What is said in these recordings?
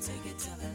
take it till it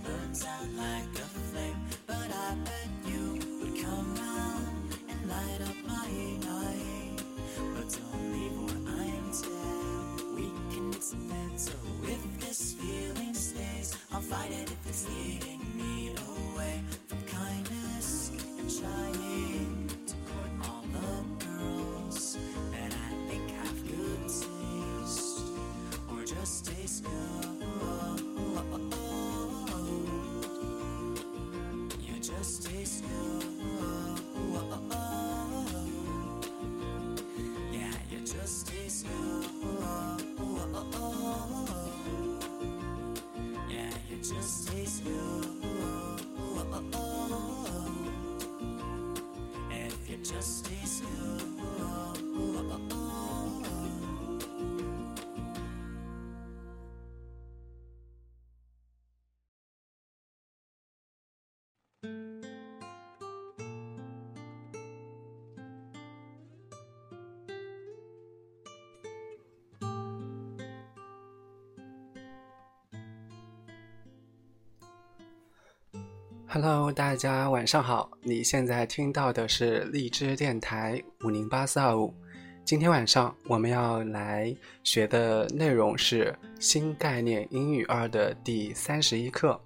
Hello，大家晚上好。你现在听到的是荔枝电台五零八四二五。今天晚上我们要来学的内容是新概念英语二的第三十一课。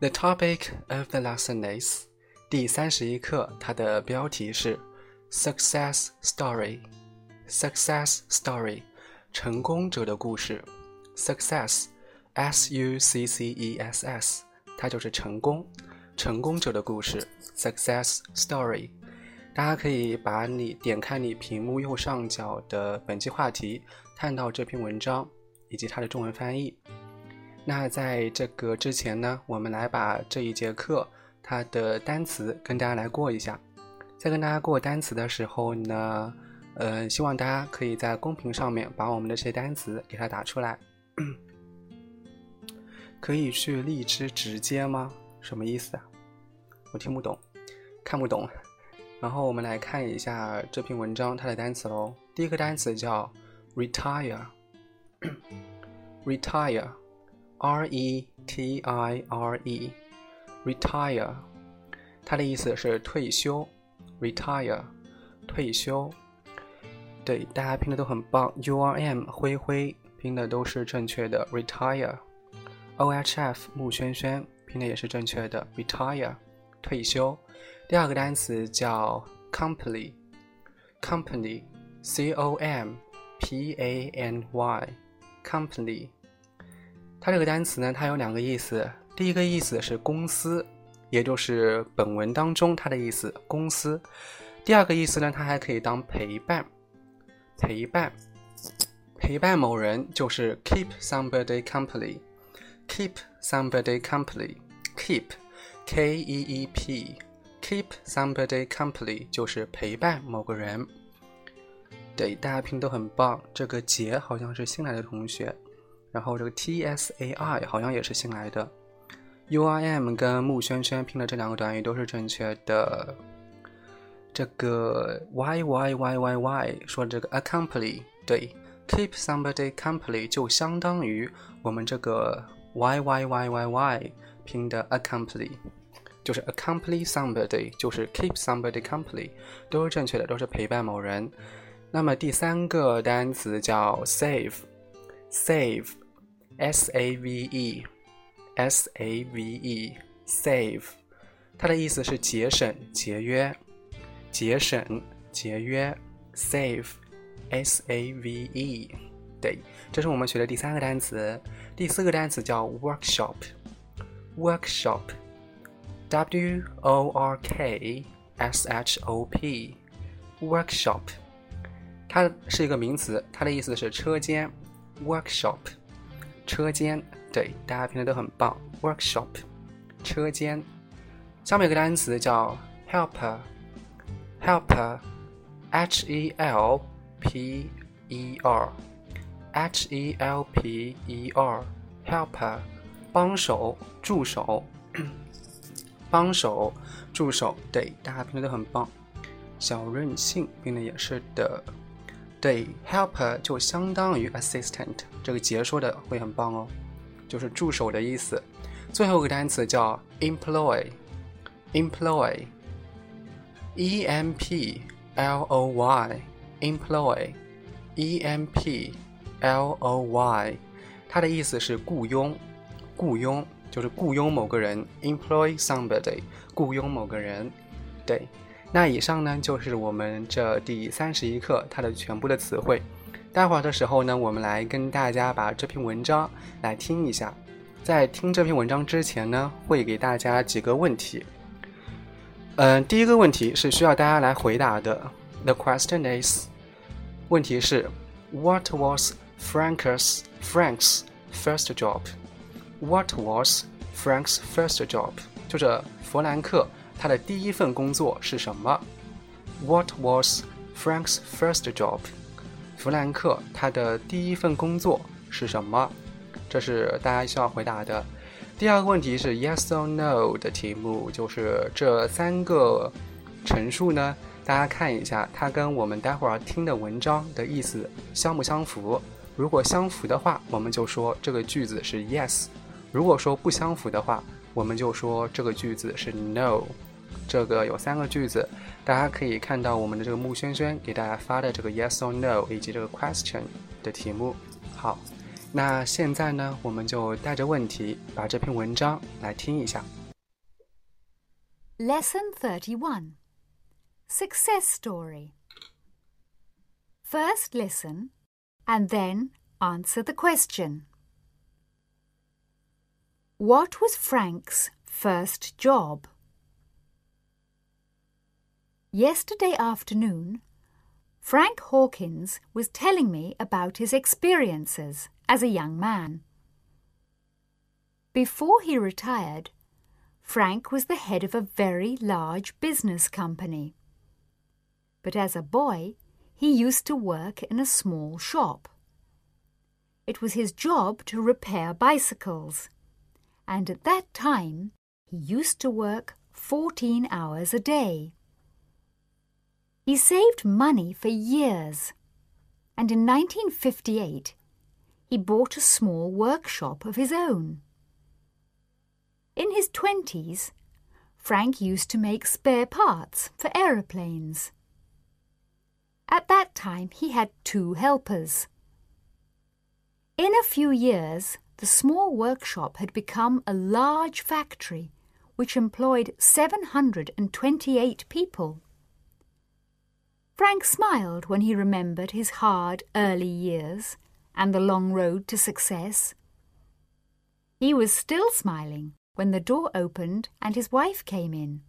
The topic of the lesson is 第三十一课，它的标题是 Success Story。Success Story，成功者的故事。Success，S U C C E S S，它就是成功。成功者的故事，success story。大家可以把你点开你屏幕右上角的本期话题，看到这篇文章以及它的中文翻译。那在这个之前呢，我们来把这一节课它的单词跟大家来过一下。在跟大家过单词的时候呢，呃，希望大家可以在公屏上面把我们的这些单词给它打出来。可以去荔枝直接吗？什么意思啊？我听不懂，看不懂。然后我们来看一下这篇文章它的单词喽。第一个单词叫 retire，retire，r e t i r e，retire，它的意思是退休，retire，退休。对，大家拼的都很棒，u r m 灰灰拼的都是正确的，retire。O H F 穆轩轩拼的也是正确的，retire。退休。第二个单词叫 company，company，c o m p a n y，company。它这个单词呢，它有两个意思。第一个意思是公司，也就是本文当中它的意思，公司。第二个意思呢，它还可以当陪伴，陪伴，陪伴某人就是 keep somebody company，keep somebody company，keep K E E P，keep。Somebody company 就是陪伴某个人。对，大家拼都很棒。这个杰好像是新来的同学，然后这个 T S A I 好像也是新来的。U I M 跟穆轩轩拼的这两个短语都是正确的。这个 Y Y Y Y Y 说这个 accompany 对，Keep somebody company 就相当于我们这个 Y Y Y Y Y 拼的 accompany。就是 accompany somebody，就是 keep somebody company，都是正确的，都是陪伴某人。那么第三个单词叫 save，save，s a v e，s a v e，save，它的意思是节省、节约、节省、节约。save，s a v e，对，这是我们学的第三个单词。第四个单词叫 workshop，workshop。W O R K S H O P，workshop，它是一个名词，它的意思是车间。workshop，车间，对，大家拼的都很棒。workshop，车间。下面一个单词叫 helper，helper，H E L P E R，H E L P E R，helper， 帮手，助手。帮手、助手，对，大家拼的都很棒。小任性拼的也是的，对，helper 就相当于 assistant，这个结说的会很棒哦，就是助手的意思。最后一个单词叫 employ，employ，e m p l o y，employ，e m p l o y，它的意思是雇佣，雇佣。就是雇佣某个人，employ somebody，雇佣某个人。对，那以上呢就是我们这第三十一课它的全部的词汇。待会儿的时候呢，我们来跟大家把这篇文章来听一下。在听这篇文章之前呢，会给大家几个问题。嗯，第一个问题是需要大家来回答的。The question is，问题是，What was Frank's Frank's first job？What was Frank's first job？就是弗兰克他的第一份工作是什么？What was Frank's first job？弗兰克他的第一份工作是什么？这是大家需要回答的。第二个问题是 Yes or No 的题目，就是这三个陈述呢，大家看一下，它跟我们待会儿听的文章的意思相不相符？如果相符的话，我们就说这个句子是 Yes。如果说不相符的话，我们就说这个句子是 no。这个有三个句子，大家可以看到我们的这个木轩轩给大家发的这个 yes or no 以及这个 question 的题目。好，那现在呢，我们就带着问题把这篇文章来听一下。Lesson thirty-one, success story. First listen, and then answer the question. What was Frank's first job? Yesterday afternoon, Frank Hawkins was telling me about his experiences as a young man. Before he retired, Frank was the head of a very large business company. But as a boy, he used to work in a small shop. It was his job to repair bicycles and at that time he used to work 14 hours a day. He saved money for years, and in 1958 he bought a small workshop of his own. In his twenties, Frank used to make spare parts for aeroplanes. At that time, he had two helpers. In a few years, the small workshop had become a large factory which employed 728 people. Frank smiled when he remembered his hard early years and the long road to success. He was still smiling when the door opened and his wife came in.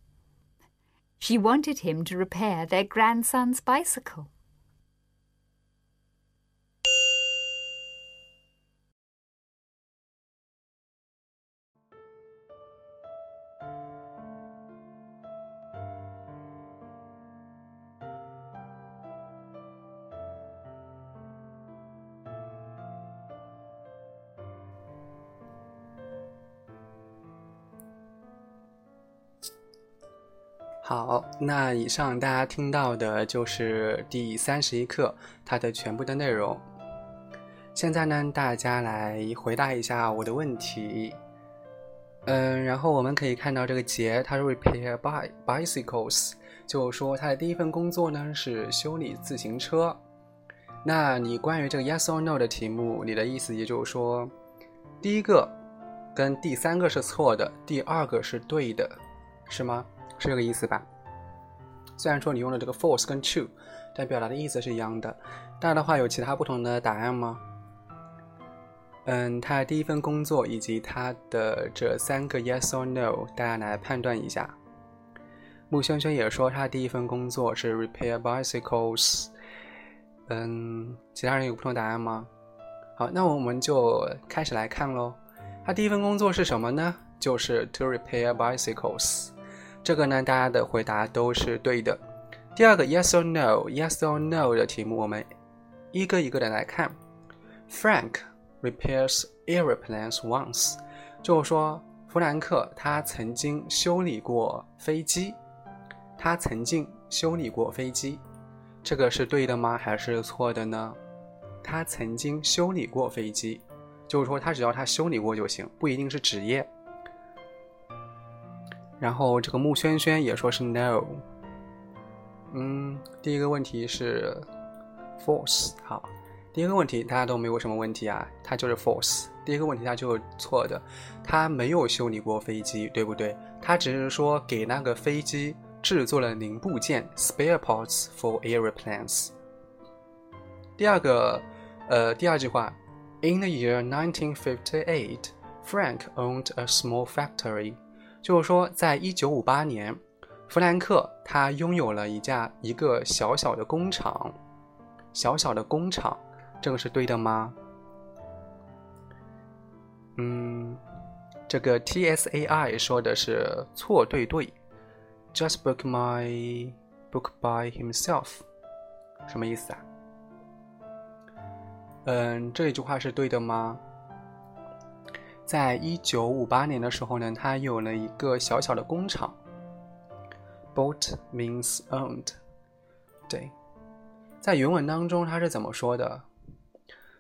She wanted him to repair their grandson's bicycle. 好，那以上大家听到的就是第三十一课它的全部的内容。现在呢，大家来回答一下我的问题。嗯，然后我们可以看到这个杰，他 repair bi bicycles，就说他的第一份工作呢是修理自行车。那你关于这个 yes or no 的题目，你的意思也就是说，第一个跟第三个是错的，第二个是对的，是吗？是这个意思吧？虽然说你用了这个 force 跟 to，但表达的意思是一样的。大家的话有其他不同的答案吗？嗯，他第一份工作以及他的这三个 yes or no，大家来判断一下。穆轩轩也说他第一份工作是 repair bicycles。嗯，其他人有不同答案吗？好，那我们就开始来看喽。他第一份工作是什么呢？就是 to repair bicycles。这个呢，大家的回答都是对的。第二个 yes or no，yes or no 的题目，我们一个一个的来看。Frank repairs airplanes once，就是说弗兰克他曾经修理过飞机，他曾经修理过飞机，这个是对的吗？还是错的呢？他曾经修理过飞机，就是说他只要他修理过就行，不一定是职业。然后这个穆轩轩也说是 no，嗯，第一个问题是 false，好，第一个问题大家都没有什么问题啊，它就是 false，第一个问题它就是错的，他没有修理过飞机，对不对？他只是说给那个飞机制作了零部件 spare parts for airplanes。第二个，呃，第二句话，In the year 1958，Frank owned a small factory。就是说，在一九五八年，弗兰克他拥有了一架一个小小的工厂，小小的工厂，这个是对的吗？嗯，这个 T S A I 说的是错对对，Just book my book by himself，什么意思啊？嗯，这一句话是对的吗？在一九五八年的时候呢，他有了一个小小的工厂。Bought means owned，对，在原文当中他是怎么说的？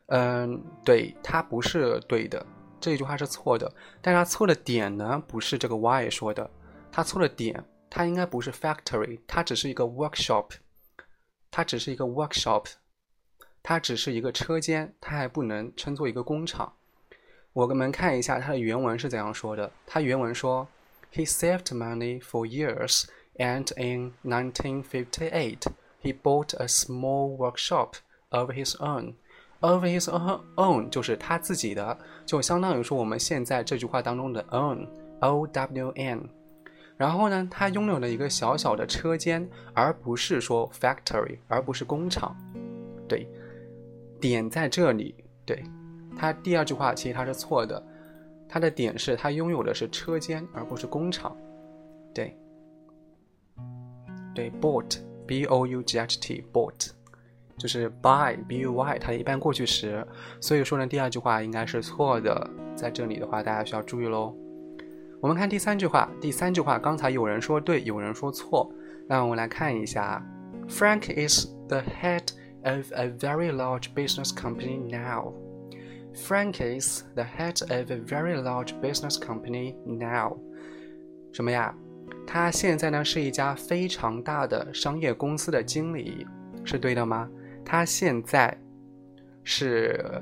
嗯，对，他不是对的，这句话是错的。但他错的点呢，不是这个 Y 说的，他错的点，他应该不是 factory，他只是一个 workshop，他只是一个 workshop，他只是一个车间，他还不能称作一个工厂。我们看一下它的原文是怎样说的。它原文说：“He saved money for years, and in 1958, he bought a small workshop of his own. Of his own 就是他自己的，就相当于说我们现在这句话当中的 own，o w n。然后呢，他拥有了一个小小的车间，而不是说 factory，而不是工厂。对，点在这里。对。”他第二句话其实他是错的，他的点是他拥有的是车间而不是工厂，对，对，bought b o u g h t bought 就是 buy b u y 它的一般过去时，所以说呢第二句话应该是错的，在这里的话大家需要注意喽。我们看第三句话，第三句话刚才有人说对，有人说错，那我们来看一下，Frank is the head of a very large business company now。Frank is the head of a very large business company now。什么呀？他现在呢是一家非常大的商业公司的经理，是对的吗？他现在是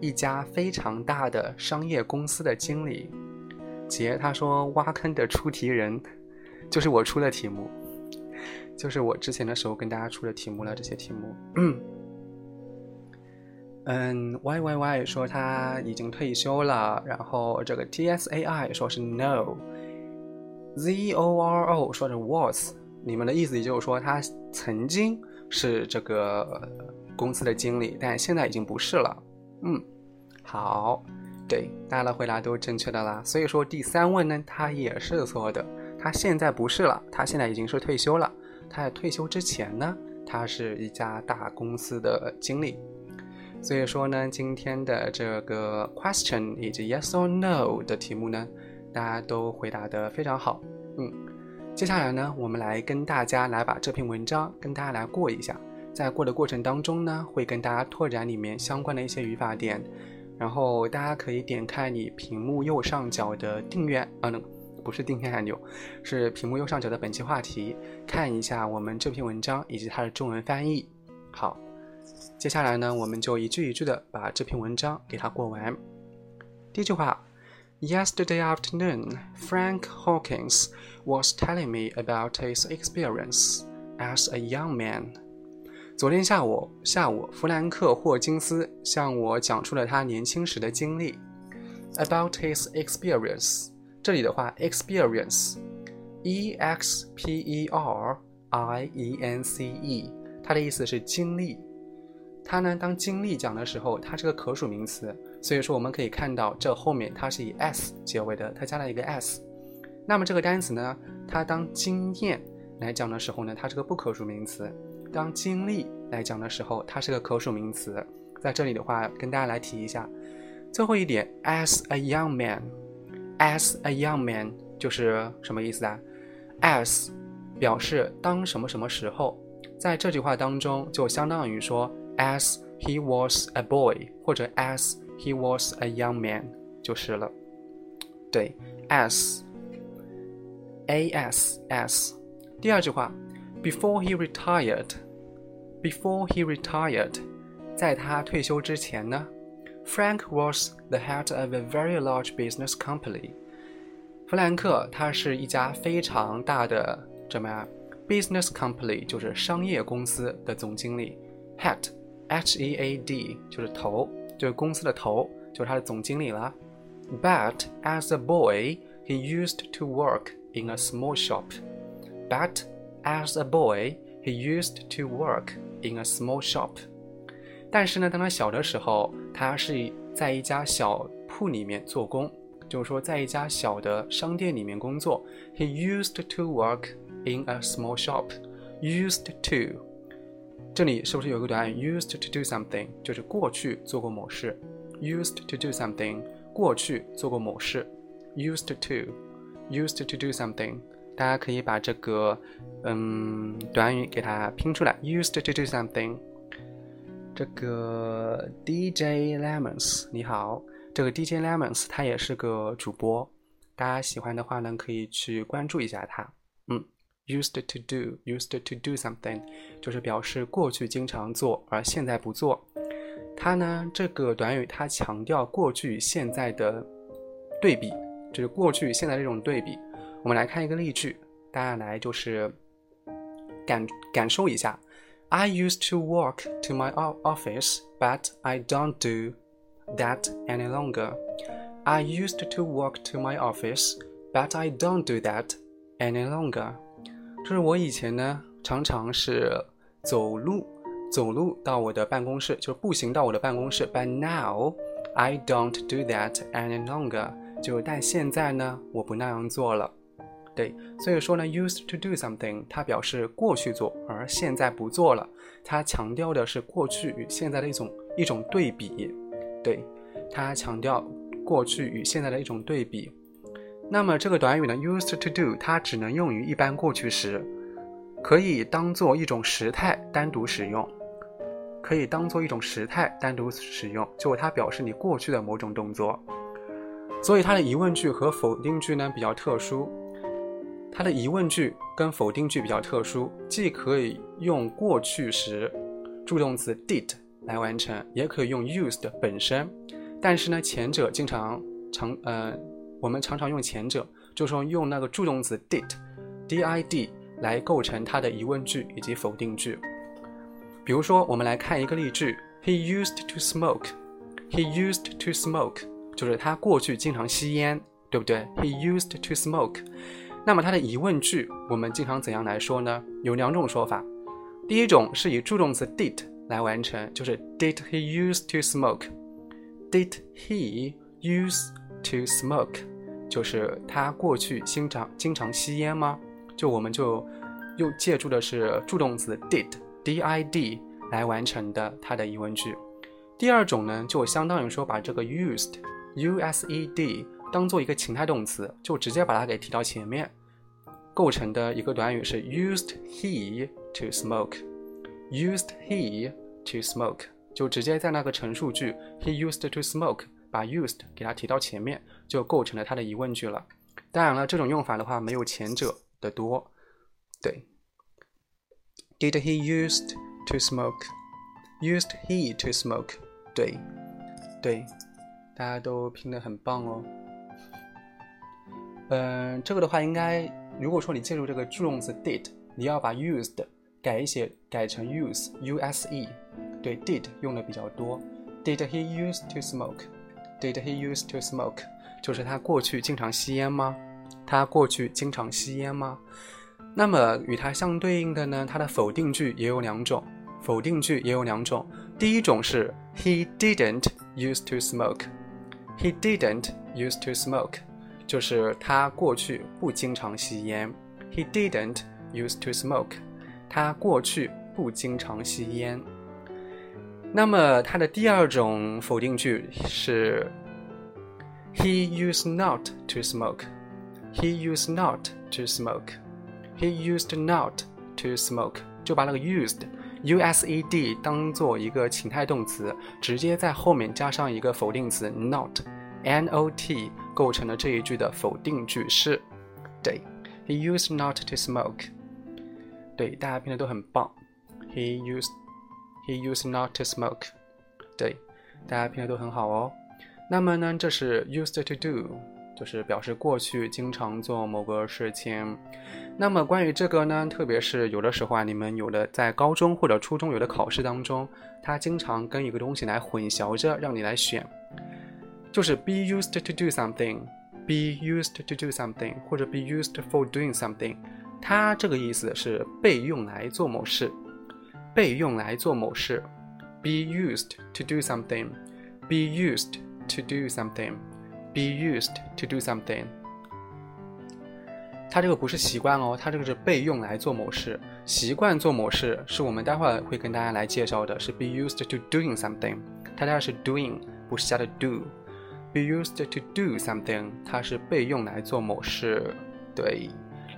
一家非常大的商业公司的经理。杰他说挖坑的出题人就是我出的题目，就是我之前的时候跟大家出的题目了。这些题目，嗯，Y Y Y 说他已经退休了，然后这个 T S A I 说是 No，Z O R O 说是 Was，你们的意思也就是说他曾经是这个公司的经理，但现在已经不是了。嗯，好，对，大家的回答都正确的啦。所以说第三问呢，他也是错的，他现在不是了，他现在已经是退休了。他在退休之前呢，他是一家大公司的经理。所以说呢，今天的这个 question 以及 yes or no 的题目呢，大家都回答的非常好。嗯，接下来呢，我们来跟大家来把这篇文章跟大家来过一下。在过的过程当中呢，会跟大家拓展里面相关的一些语法点。然后大家可以点开你屏幕右上角的订阅，啊，那不是订阅按钮，是屏幕右上角的本期话题，看一下我们这篇文章以及它的中文翻译。好。接下来呢，我们就一句一句的把这篇文章给它过完。第一句话，Yesterday afternoon, Frank Hawkins was telling me about his experience as a young man。昨天下午，下午，弗兰克·霍金斯向我讲述了他年轻时的经历。About his experience，这里的话，experience，e x p e r i e n c e，它的意思是经历。 它呢，当经历讲的时候，它是个可数名词，所以说我们可以看到这后面它是以 s 结尾的，它加了一个 s。那么这个单词呢，它当经验来讲的时候呢，它是个不可数名词；当经历来讲的时候，它是个可数名词。在这里的话，跟大家来提一下，最后一点，as a young man，as a young man 就是什么意思啊？as 表示当什么什么时候，在这句话当中就相当于说。As he was a boy，或者 as he was a young man 就是了。对，as，a s s。第二句话，before he retired，before he retired，在他退休之前呢，Frank was the head of a very large business company。弗兰克他是一家非常大的什么呀？business company 就是商业公司的总经理，head。 H E A D 就是头，就是公司的头，就是他的总经理了。But as a boy, he used to work in a small shop. But as a boy, he used to work in a small shop. 但是呢，当他小的时候，他是在一家小铺里面做工，就是说在一家小的商店里面工作。He used to work in a small shop. Used to 这里是不是有个短语 used to do something，就是过去做过某事？used to do something，过去做过某事？used to，used to do something，大家可以把这个嗯短语给它拼出来，used to do something。这个 DJ Lemons 你好，这个 DJ Lemons 他也是个主播，大家喜欢的话呢，可以去关注一下他。Used to do used to do something，就是表示过去经常做，而现在不做。它呢，这个短语它强调过去与现在的对比，就是过去与现在这种对比。我们来看一个例句，大家来就是感感受一下。I used to walk to my office, but I don't do that any longer. I used to walk to my office, but I don't do that any longer. 就是我以前呢，常常是走路，走路到我的办公室，就是步行到我的办公室。But now I don't do that any longer。就但现在呢，我不那样做了。对，所以说呢，used to do something，它表示过去做，而现在不做了。它强调的是过去与现在的一种一种对比。对，它强调过去与现在的一种对比。那么这个短语呢，used to do，它只能用于一般过去时，可以当做一种时态单独使用，可以当做一种时态单独使用，就它表示你过去的某种动作。所以它的疑问句和否定句呢比较特殊，它的疑问句跟否定句比较特殊，既可以用过去时助动词 did 来完成，也可以用 used 本身，但是呢前者经常常呃。我们常常用前者，就是说用那个助动词 did，d-i-d 来构成它的疑问句以及否定句。比如说，我们来看一个例句：He used to smoke. He used to smoke，就是他过去经常吸烟，对不对？He used to smoke。那么它的疑问句，我们经常怎样来说呢？有两种说法。第一种是以助动词 did 来完成，就是 Did he used to smoke？Did he used to smoke？就是他过去经常经常吸烟吗？就我们就又借助的是助动词 did，d-i-d 来完成的它的疑问句。第二种呢，就相当于说把这个 used，u-s-e-d 当做一个情态动词，就直接把它给提到前面，构成的一个短语是 used he to smoke，used he to smoke，就直接在那个陈述句 he used to smoke，把 used 给它提到前面，就构成了它的疑问句了。当然了，这种用法的话没有前者的多。对，Did he used to smoke？Used he to smoke？对，对，大家都拼得很棒哦。嗯，这个的话，应该如果说你借助这个助动词 did，你要把 used 改一些，改成 use，u s e。对，did 用的比较多。Did he used to smoke？Did he used to smoke？就是他过去经常吸烟吗？他过去经常吸烟吗？那么与它相对应的呢，它的否定句也有两种。否定句也有两种。第一种是 He didn't used to smoke。He didn't used to smoke。就是他过去不经常吸烟。He didn't used to smoke。他过去不经常吸烟。那么它的第二种否定句是 He used not to smoke。He used not to smoke。He used not to smoke。就把那个 used used 当做一个情态动词，直接在后面加上一个否定词 not。not 构成了这一句的否定句式。对，He used not to smoke。对，大家拼的都很棒。He used He used not to smoke。对，大家拼的都很好哦。那么呢，这是 used to do，就是表示过去经常做某个事情。那么关于这个呢，特别是有的时候啊，你们有的在高中或者初中有的考试当中，它经常跟一个东西来混淆着，让你来选。就是 be used to do something，be used to do something，或者 be used for doing something，它这个意思是被用来做某事，被用来做某事。be used to do something，be used to do something，be used to do something。它这个不是习惯哦，它这个是被用来做某事。习惯做某事是我们待会儿会跟大家来介绍的，是 be used to doing something，它家是 doing，不是加的 do。be used to do something，它是被用来做某事。对，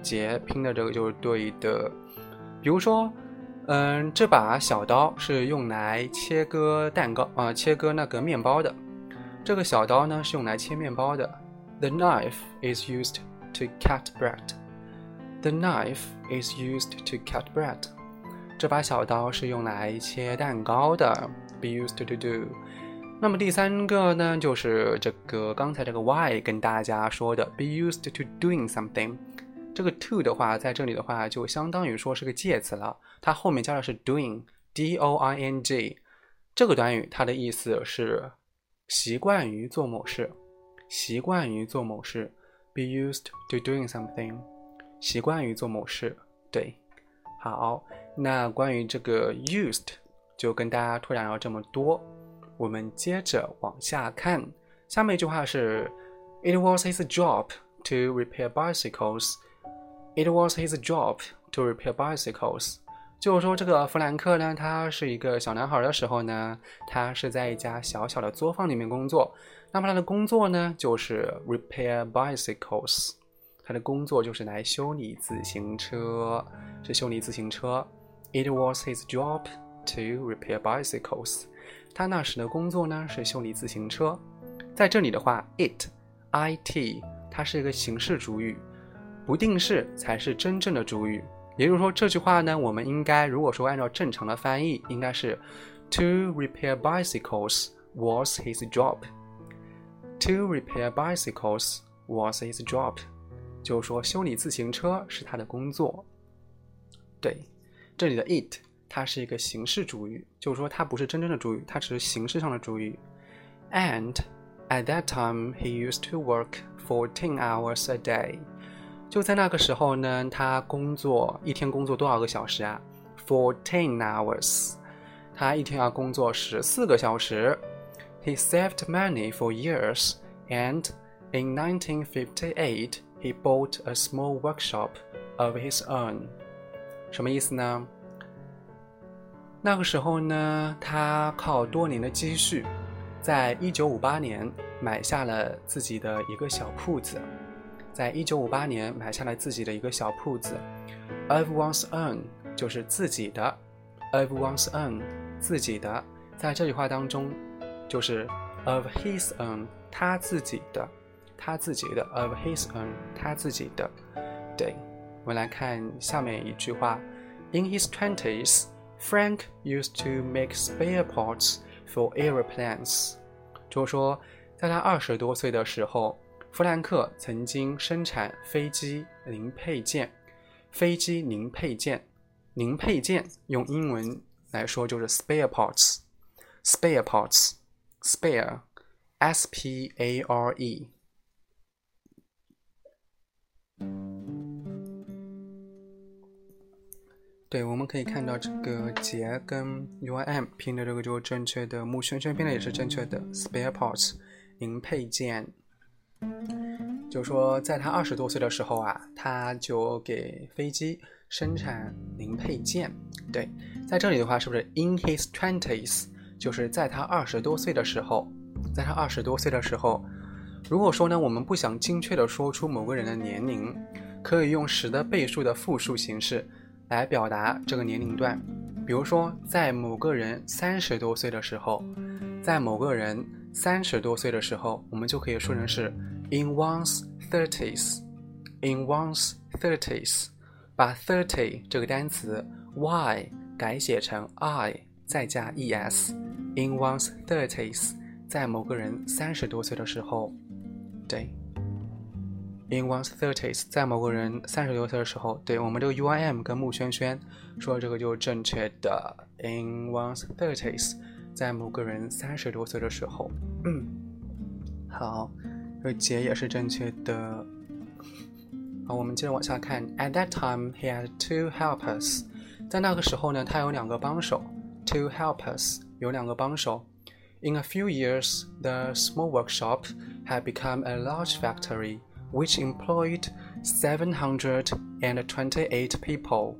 杰拼的这个就是对的。比如说，嗯，这把小刀是用来切割蛋糕啊、切割那个面包的。这个小刀呢是用来切面包的。The knife is used to cut bread. The knife is used to cut bread. 这把小刀是用来切蛋糕的。Be used to do. 那么第三个呢，就是这个刚才这个 why 跟大家说的 be used to doing something，这个 to 的话，在这里的话就相当于说是个介词了，它后面加的是 doing，d o i n g，这个短语它的意思是习惯于做某事，习惯于做某事，be used to doing something，习惯于做某事，对，好，那关于这个 used 就跟大家拓展了这么多。我们接着往下看，下面一句话是：It was his job to repair bicycles. It was his job to repair bicycles. 就是说，这个弗兰克呢，他是一个小男孩的时候呢，他是在一家小小的作坊里面工作。那么他的工作呢，就是 repair bicycles。他的工作就是来修理自行车，是修理自行车。It was his job to repair bicycles. 他那时的工作呢是修理自行车，在这里的话，it，I T，它是一个形式主语，不定式才是真正的主语。也就是说，这句话呢，我们应该如果说按照正常的翻译，应该是 To repair bicycles was his job. To repair bicycles was his job，就是说修理自行车是他的工作。对，这里的 it 它是一个形式主语，就是说它不是真正的主语，它只是形式上的主语。And at that time he used to work fourteen hours a day。 就在那个时候呢，他工作一天工作多少个小时啊？Fourteen hours。他一天要工作十四个小时。He saved money for years, and in 1958 he bought a small workshop of his own. 什么意思呢？那个时候呢，他靠多年的积蓄，在一九五八年买下了自己的一个小铺子。在一九五八年买下了自己的一个小铺子。Of one's own 就是自己的，of one's own 自己的，在这句话当中，就是 of his own 他自己的，他自己的 of his own 他自己的。对，我们来看下面一句话：In his twenties, Frank used to make spare parts for airplanes。就是说，在他二十多岁的时候。弗兰克曾经生产飞机零配件，飞机零配件，零配件用英文来说就是 spare parts，spare parts，spare，s p a r e。对，我们可以看到这个节跟 u i m 拼的这个就是正确的，木轩轩拼的也是正确的，spare parts，零配件。就说在他二十多岁的时候啊，他就给飞机生产零配件。对，在这里的话，是不是 in his twenties？就是在他二十多岁的时候，在他二十多岁的时候，如果说呢，我们不想精确的说出某个人的年龄，可以用十的倍数的复数形式来表达这个年龄段。比如说，在某个人三十多岁的时候，在某个人三十多岁的时候，我们就可以说成是。In one's thirties, in one's thirties，把 thirty 这个单词 y 改写成 i，再加 es。In one's thirties，在某个人三十多岁的时候，对。In one's thirties，在某个人三十多岁的时候，对我们这个 UIM 跟木轩轩说这个就是正确的。In one's thirties，在某个人三十多岁的时候，嗯，好。这个节也是正确的。好，我们接着往下看。At that time, he had two helpers。在那个时候呢，他有两个帮手。Two helpers 有两个帮手。In a few years, the small workshop had become a large factory, which employed seven hundred and twenty-eight people。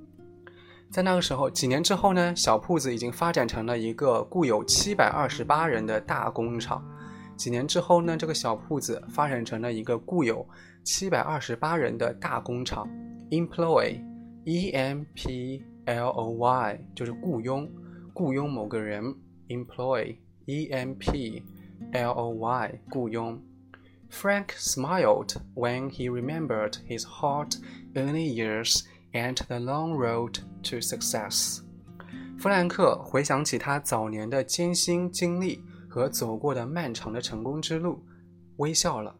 在那个时候，几年之后呢，小铺子已经发展成了一个雇有七百二十八人的大工厂。 几年之后呢，这个小铺子发展成了一个雇有七百二十八人的大工厂。Employ，E M P L O Y，就是雇佣，雇佣某个人。Employ，E M P L O Y，雇佣。Frank smiled when he remembered his hard early years and the long road to success。弗兰克回想起他早年的艰辛经历。和走过的漫长的成功之路，微笑了。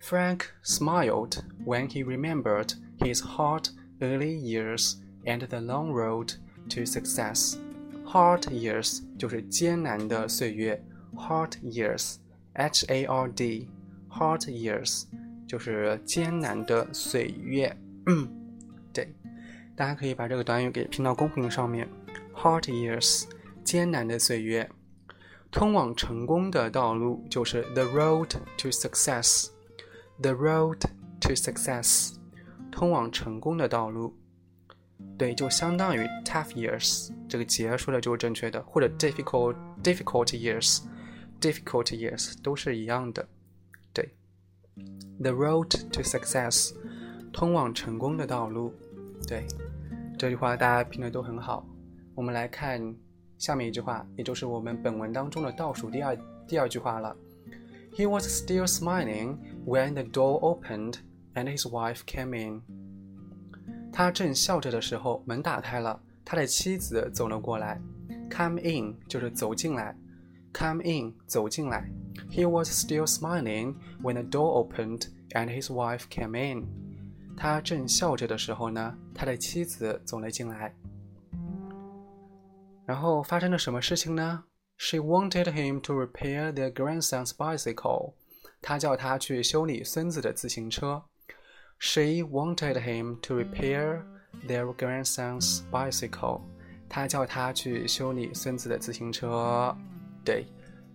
Frank smiled when he remembered his hard early years and the long road to success. Hard years 就是艰难的岁月，hard years，H A R D，hard years 就是艰难的岁月。嗯，对，大家可以把这个短语给拼到公屏上面。Hard years，艰难的岁月。 通往成功的道路就是 the road to success。the road to success，通往成功的道路，对，就相当于 tough years。这个结说的就是正确的，或者 difficult difficult years，difficult years 都是一样的。对，the road to success，通往成功的道路。对，这句话大家拼的都很好。我们来看。下面一句话，也就是我们本文当中的倒数第二第二句话了。He was still smiling when the door opened and his wife came in。他正笑着的时候，门打开了，他的妻子走了过来。Come in 就是走进来，Come in 走进来。He was still smiling when the door opened and his wife came in。他正笑着的时候呢，他的妻子走了进来。然后发生了什么事情呢？She wanted him to repair their grandson's bicycle。他叫他去修理孙子的自行车。She wanted him to repair their grandson's bicycle。他叫他去修理孙子的自行车。对，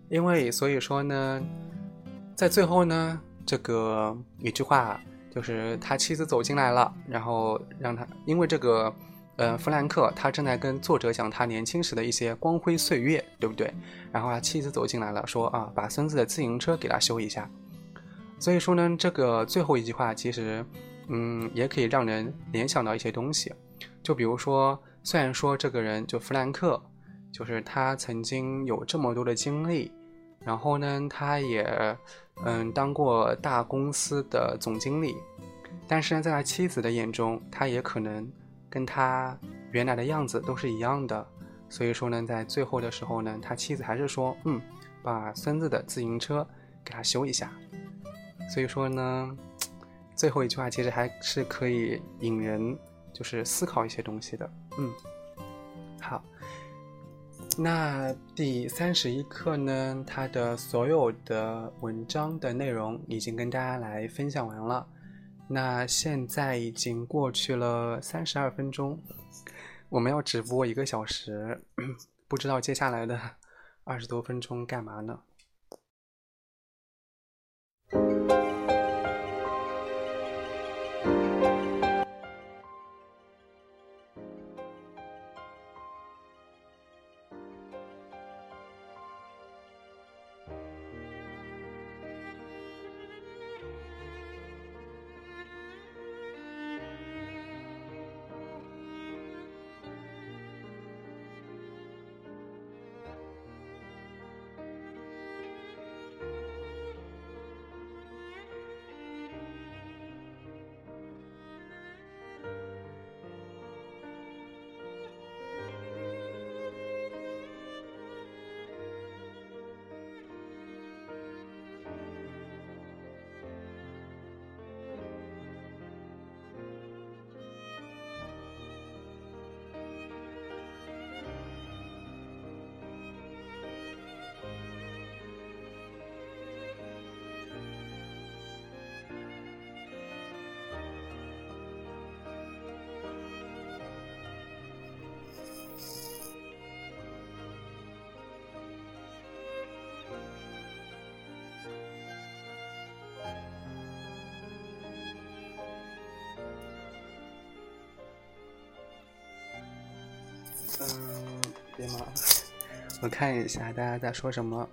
因为所以说呢，在最后呢，这个一句话就是他妻子走进来了，然后让他因为这个，呃，弗兰克他正在跟作者讲他年轻时的一些光辉岁月，对不对？然后他妻子走进来了，说啊，把孙子的自行车给他修一下。所以说呢，这个最后一句话其实，嗯，也可以让人联想到一些东西。就比如说，虽然说这个人就弗兰克，就是他曾经有这么多的经历，然后呢，他也嗯当过大公司的总经理，但是呢，在他妻子的眼中，他也可能跟他原来的样子都是一样的。所以说呢，在最后的时候呢，他妻子还是说，嗯，把孙子的自行车给他修一下。所以说呢，最后一句话其实还是可以引人就是思考一些东西的。嗯，好，那第三十一课呢，它的所有的文章的内容已经跟大家来分享完了。那现在已经过去了三十二分钟，我们要直播一个小时，不知道接下来的二十多分钟干嘛呢？嗯，别忙，我看一下大家在说什么。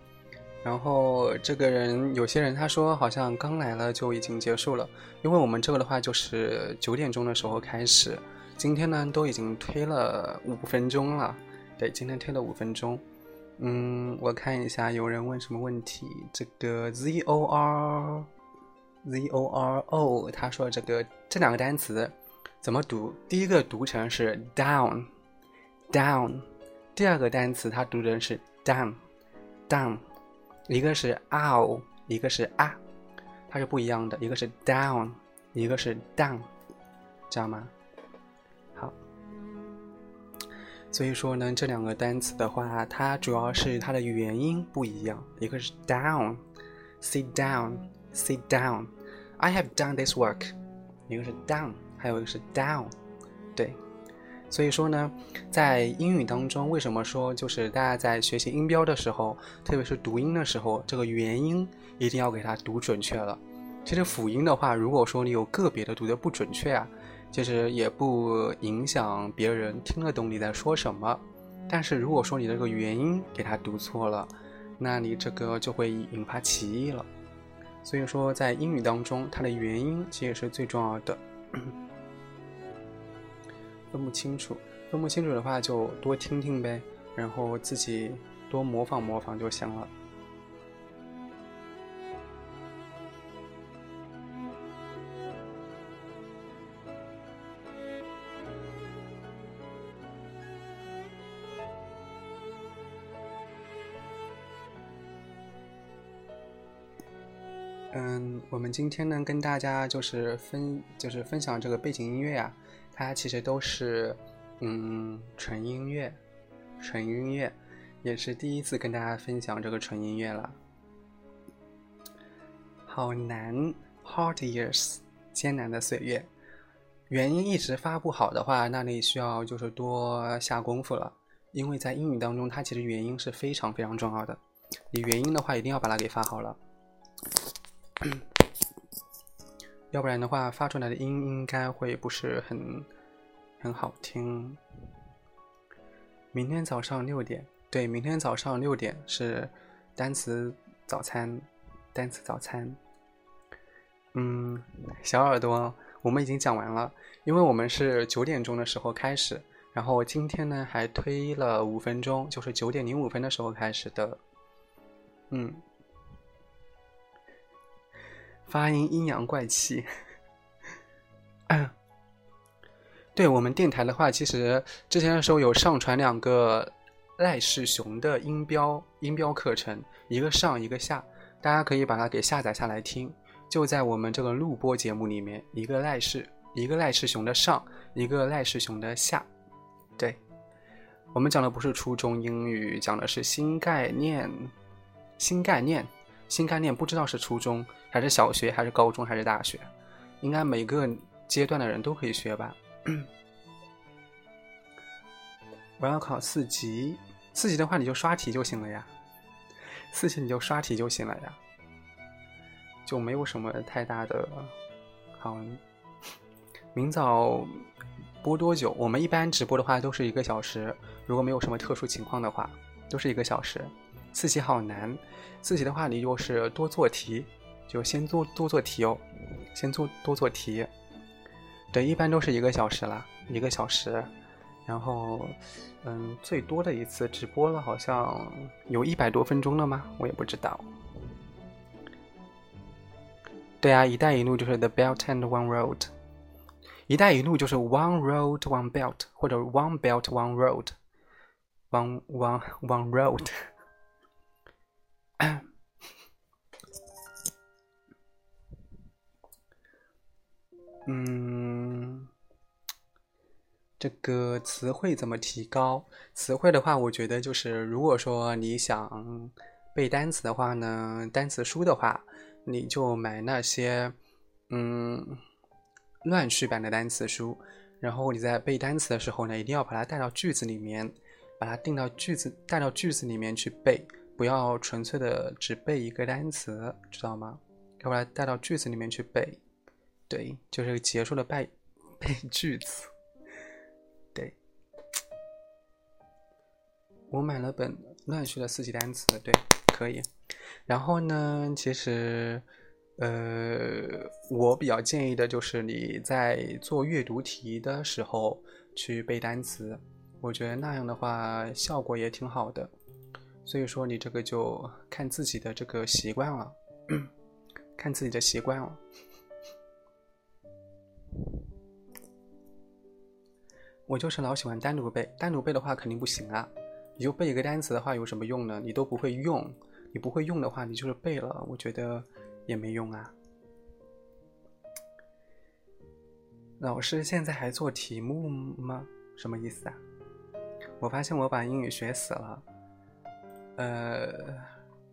然后这个人，有些人他说好像刚来了就已经结束了，因为我们这个的话就是九点钟的时候开始，今天呢都已经推了五分钟了。对，今天推了五分钟。嗯，我看一下有人问什么问题。这个 z o r z o r o，他说这个这两个单词怎么读？第一个读成是 down。down，第二个单词它读的是 down，down，一个是 ow，一个是啊，它是不一样的，一个是 down，一个是 down，知道吗？好，所以说呢，这两个单词的话，它主要是它的元音不一样，一个是 down，sit down，sit down，I have done this work，一个是 down，还有一个是 down，对。所以说呢，在英语当中，为什么说就是大家在学习音标的时候，特别是读音的时候，这个元音一定要给它读准确了。其实辅音的话，如果说你有个别的读的不准确啊，其实也不影响别人听得懂你在说什么。但是如果说你这个元音给它读错了，那你这个就会引发歧义了。所以说，在英语当中，它的元音其实是最重要的。分不清楚，分不清楚的话就多听听呗，然后自己多模仿模仿就行了。嗯，我们今天呢跟大家就是分就是分享这个背景音乐啊，它其实都是嗯纯音乐，纯音乐，也是第一次跟大家分享这个纯音乐了。好难，hard years，艰难的岁月。元音一直发不好的话，那你需要就是多下功夫了，因为在英语当中，它其实元音是非常非常重要的。你元音的话，一定要把它给发好了，要不然的话，发出来的音应该会不是很很好听。明天早上六点，对，明天早上六点是单词早餐，单词早餐。嗯，小耳朵。我们已经讲完了，因为我们是九点钟的时候开始，然后今天呢还推了五分钟，就是九点零五分的时候开始的。嗯，发音阴阳怪气。嗯 对我们电台的话，其实之前的时候有上传两个赖世雄的音标音标课程，一个上一个下，大家可以把它给下载下来听。就在我们这个录播节目里面，一个赖世，一个赖世雄的上，一个赖世雄的下，对，我们讲的不是初中英语，讲的是新概念，新概念，新概念，不知道是初中还是小学还是高中还是大学，应该每个阶段的人都可以学吧。我要考四级，四级的话你就刷题就行了呀，四级你就刷题就行了呀。就没有什么太大的好。明早播多久？我们一般直播的话都是一个小时，如果没有什么特殊情况的话，都是一个小时。四级好难，四级的话你就是多做题，就先做多做题哦，先做多做题。对，一般都是一个小时啦，一个小时。然后，嗯，最多的一次直播了，好像有一百多分钟了吗？我也不知道。对啊，一带一路就是 the belt and one road，一带一路就是 one road one belt 或者 one belt one road，one one one road。嗯，这个词汇怎么提高？词汇的话，我觉得就是，如果说你想背单词的话呢，单词书的话。你就买那些，嗯，乱序版的单词书，然后你在背单词的时候呢，一定要把它带到句子里面，把它定到句子，带到句子里面去背，不要纯粹的只背一个单词，知道吗？要把它带到句子里面去背，对，就是结束了背背 句子，对。我买了本乱序的四级单词，对，可以。然后呢，其实，呃，我比较建议的就是你在做阅读题的时候去背单词，我觉得那样的话效果也挺好的。所以说你这个就看自己的这个习惯了，看自己的习惯了。我就是老喜欢单独背，单独背的话肯定不行啊。你就背一个单词的话有什么用呢？你都不会用。你不会用的话，你就是背了，我觉得也没用啊。老师现在还做题目吗？什么意思啊？我发现我把英语学死了。呃，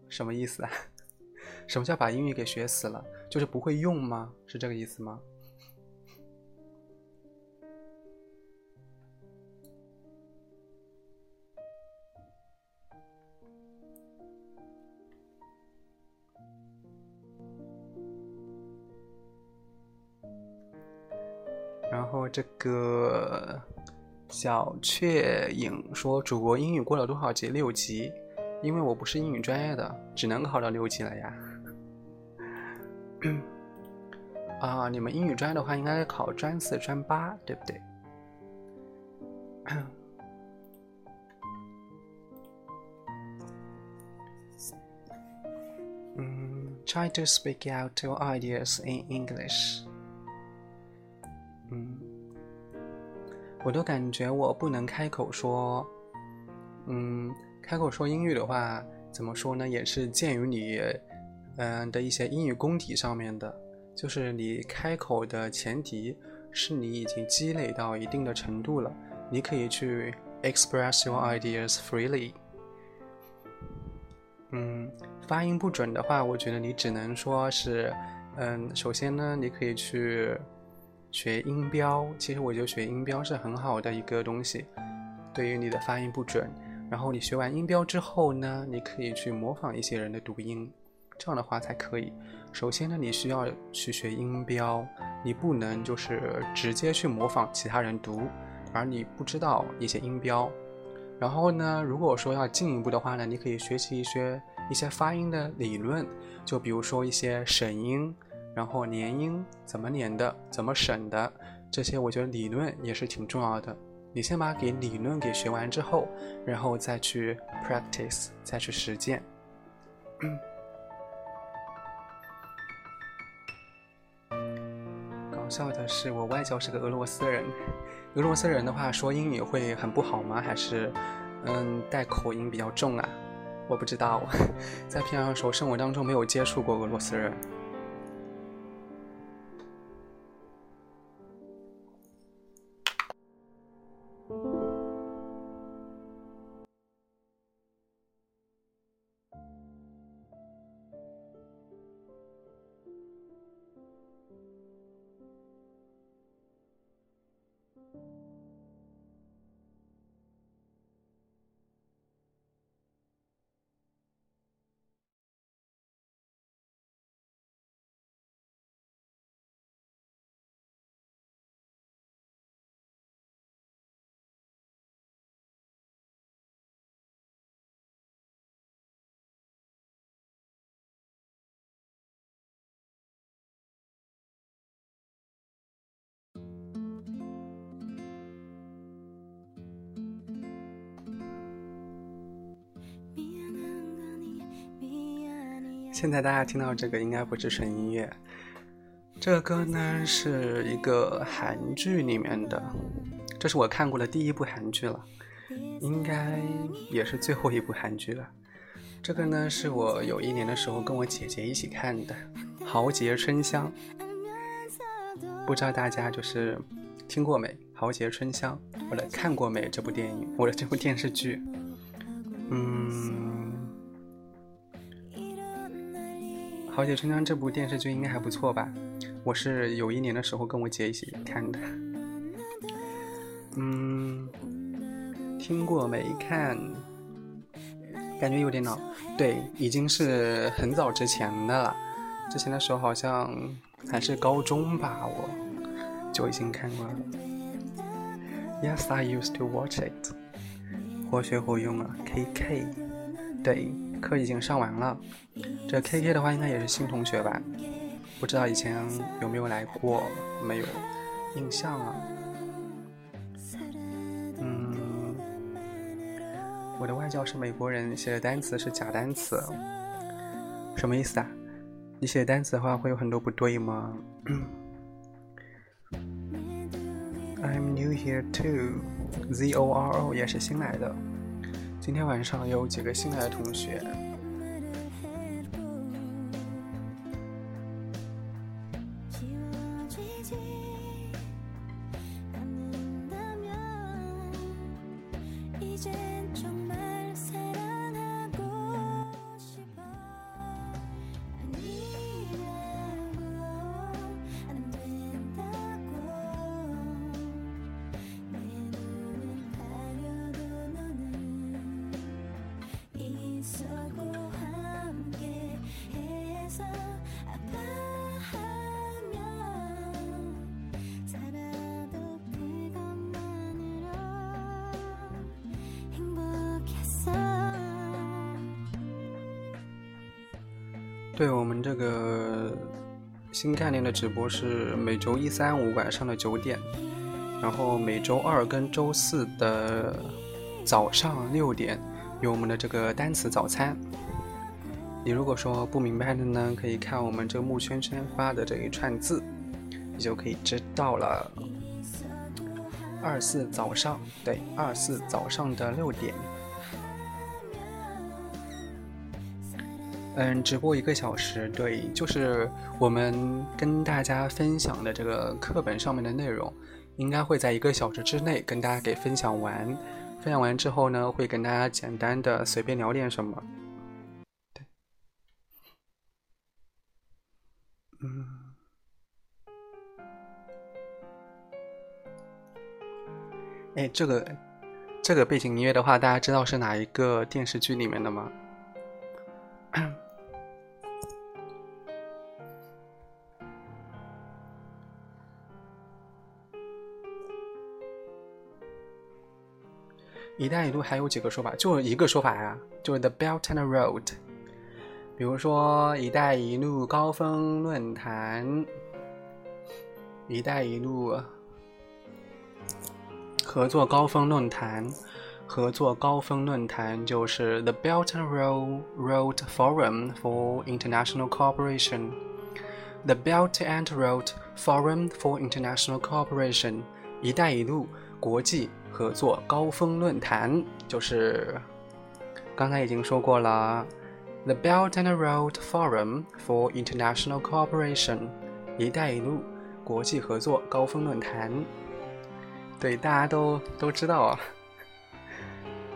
什么意思啊？什么叫把英语给学死了？就是不会用吗？是这个意思吗？这个小雀影说：“主播英语过了多少级？六级？因为我不是英语专业的，只能考到六级了呀。啊，你们英语专业的话，应该考专四、专八，对不对？嗯，try to speak out your ideas in English。”我都感觉我不能开口说，嗯，开口说英语的话，怎么说呢？也是鉴于你，嗯的一些英语功底上面的，就是你开口的前提是你已经积累到一定的程度了，你可以去 express your ideas freely。嗯，发音不准的话，我觉得你只能说是，嗯，首先呢，你可以去学音标，其实我觉得学音标是很好的一个东西，对于你的发音不准。然后你学完音标之后呢，你可以去模仿一些人的读音，这样的话才可以。首先呢，你需要去学音标，你不能就是直接去模仿其他人读，而你不知道一些音标。然后呢，如果说要进一步的话呢，你可以学习一些一些发音的理论，就比如说一些省音，然后连音怎么连的，怎么省的，这些我觉得理论也是挺重要的。你先把给理论给学完之后，然后再去 practice，再去实践。搞笑的是，我外教是个俄罗斯人。俄罗斯人的话说英语会很不好吗？还是嗯带口音比较重啊？我不知道，在平常的时候生活当中没有接触过俄罗斯人。现在大家听到这个应该不是纯音乐，这个歌呢是一个韩剧里面的，这是我看过的第一部韩剧了，应该也是最后一部韩剧了。这个呢是我有一年的时候跟我姐姐一起看的《豪杰春香》，不知道大家就是听过没《豪杰春香》或者看过没这部电影或者这部电视剧？嗯。《豪杰春香》这部电视剧应该还不错吧？我是有一年的时候跟我姐一起看的。嗯，听过没看？感觉有点老。对，已经是很早之前的了。之前的时候好像还是高中吧，我就已经看过了。Yes, I used to watch it。活学活用啊，KK。对。课已经上完了，这 K K 的话应该也是新同学吧？不知道以前有没有来过，没有印象啊。嗯，我的外教是美国人，写的单词是假单词，什么意思啊？你写单词的话会有很多不对吗？I'm new here too. Z O R O 也是新来的。今天晚上有几个新来的同学。对我们这个新概念的直播是每周一、三、五晚上的九点，然后每周二跟周四的早上六点有我们的这个单词早餐。你如果说不明白的呢，可以看我们这个木圈圈发的这一串字，你就可以知道了。二四早上，对，二四早上的六点。嗯，直播一个小时，对，就是我们跟大家分享的这个课本上面的内容，应该会在一个小时之内跟大家给分享完。分享完之后呢，会跟大家简单的随便聊点什么。对，嗯，哎，这个这个背景音乐的话，大家知道是哪一个电视剧里面的吗？“一带一路”还有几个说法，就一个说法呀，就是 “the Belt and Road”。比如说“一带一路”高峰论坛，“一带一路”合作高峰论坛。合作高峰论坛就是 The Belt and Road Road Forum for International Cooperation。The Belt and Road Forum for International Cooperation，一带一路国际合作高峰论坛就是刚才已经说过了。The Belt and Road Forum for International Cooperation，一带一路国际合作高峰论坛。对，大家都都知道啊。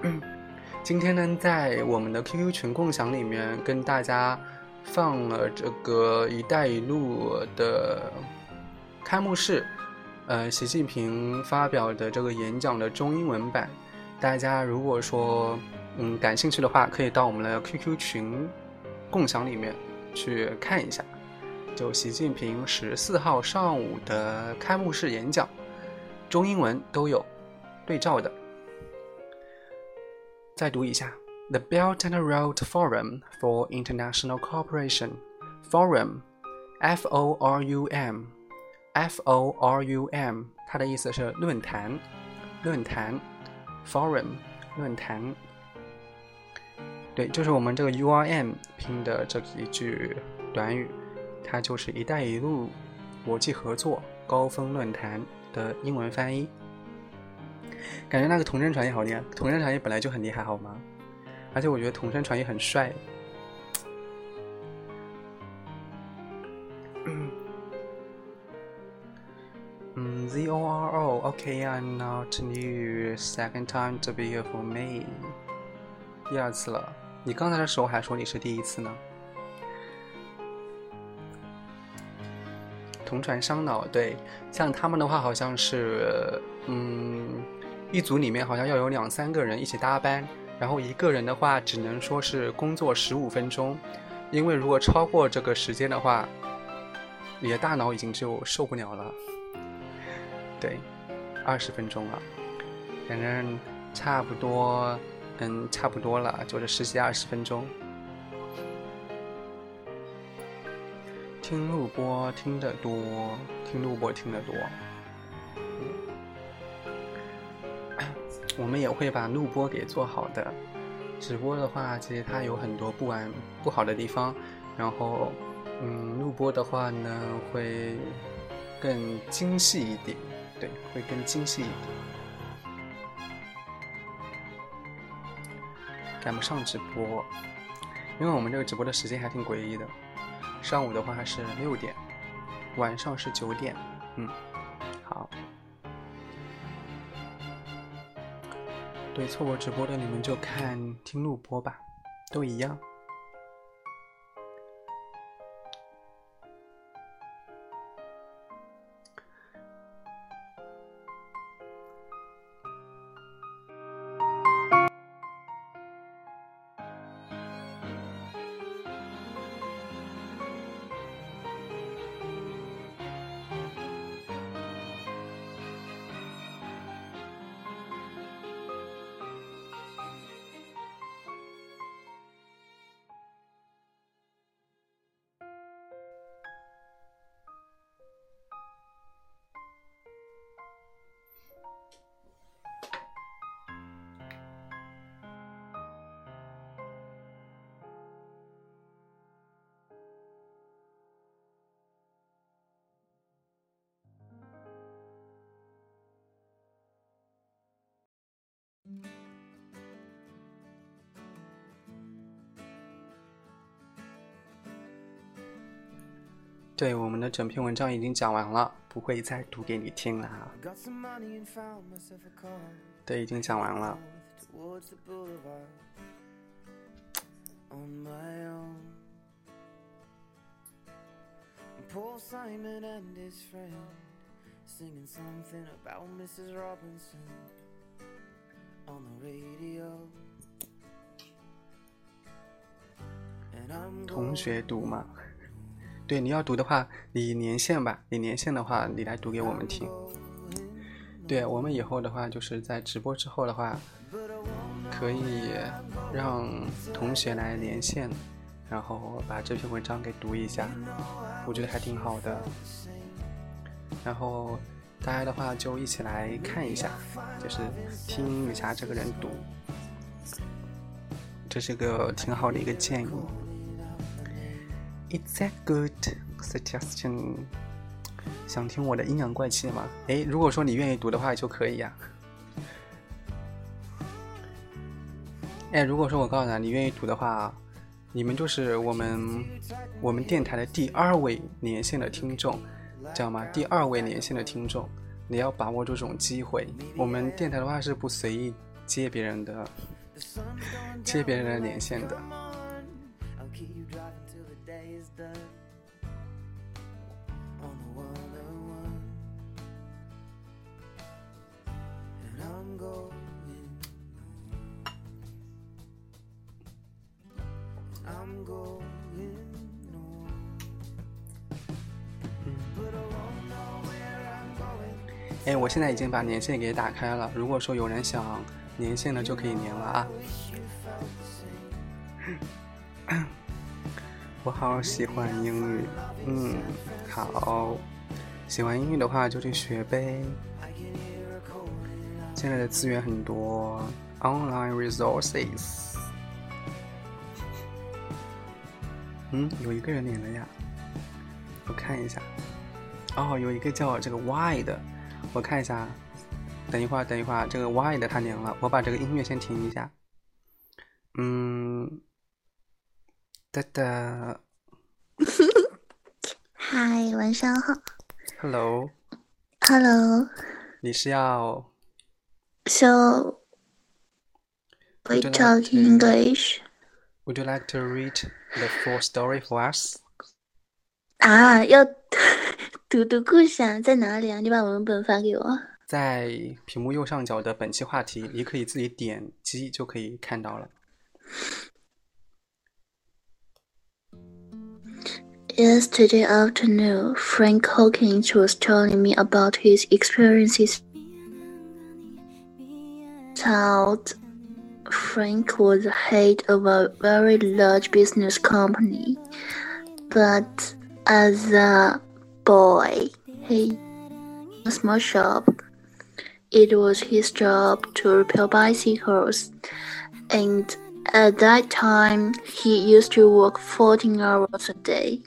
今天呢，在我们的 QQ 群共享里面，跟大家放了这个“一带一路”的开幕式，呃，习近平发表的这个演讲的中英文版。大家如果说嗯感兴趣的话，可以到我们的 QQ 群共享里面去看一下。就习近平十四号上午的开幕式演讲，中英文都有对照的。再读一下：The Belt and Road Forum for International Cooperation，Forum，F-O-R-U-M Forum，它的意思是论坛，论坛，Forum，论坛。对，就是我们这个 U-R-M 拼的这一句短语，它就是“一带一路”国际合作高峰论坛的英文翻译。感觉那个同声传译好厉害，同声传译本来就很厉害，好吗？而且我觉得同声传译很帅。，Zoro，OK，I'm not new，second time to be here for me。第二次了，你刚才的时候还说你是第一次呢。同传伤脑，对，像他们的话好像是，嗯。一组里面好像要有两三个人一起搭班，然后一个人的话只能说是工作十五分钟，因为如果超过这个时间的话，你的大脑已经就受不了了。对，二十分钟了，反正差不多，嗯，差不多了，就是实习二十分钟。听录播听得多，听录播听得多。我们也会把录播给做好的，直播的话，其实它有很多不完不好的地方，然后，嗯，录播的话呢，会更精细一点，对，会更精细一点。赶不上直播，因为我们这个直播的时间还挺诡异的，上午的话是六点，晚上是九点，嗯，好。对，错过直播的你们就看听录播吧，都一样。对，我们的整篇文章已经讲完了，不会再读给你听了。Car. 对，已经讲完了。Paul Simon and his friend singing something about Mrs. Robinson on the radio. 同学读嘛，对，你要读的话，你连线吧，你连线的话，你来读给我们听。对我们以后的话，就是在直播之后的话，可以让同学来连线，然后把这篇文章给读一下，我觉得还挺好的。然后大家的话就一起来看一下，就是听一下这个人读，这是个挺好的一个建议。It's a good suggestion。想听我的阴阳怪气吗？诶，如果说你愿意读的话就可以呀、哎，如果说我告诉你，你愿意读的话，你们就是我们我们电台的第二位连线的听众，知道吗？第二位连线的听众，你要把握住这种机会。我们电台的话是不随意接别人的接别人的连线的。哎，我现在已经把连线给打开了，如果说有人想连线的，就可以连了啊。我好喜欢英语，嗯，好，喜欢英语的话就去学呗。现在的资源很多，online resources。嗯，有一个人连了呀，我看一下。哦，有一个叫这个 Y 的，我看一下。等一会儿，等一会儿，这个 Y 的他娘了，我把这个音乐先停一下。嗯，哒哒嗨，晚上好。，Hello，Hello. 你是要 So we talk English. Would you like to read the full story for us？啊，要读读故事啊，在哪里啊？你把文本发给我。在屏幕右上角的本期话题，你可以自己点击就可以看到了。 Yesterday afternoon, Frank Hawkins was telling me about his experiences. Out, Frank was the head of a very large business company, but as a boy, he a small shop. It was his job to repair bicycles, and at that time, he used to work 14 hours a day.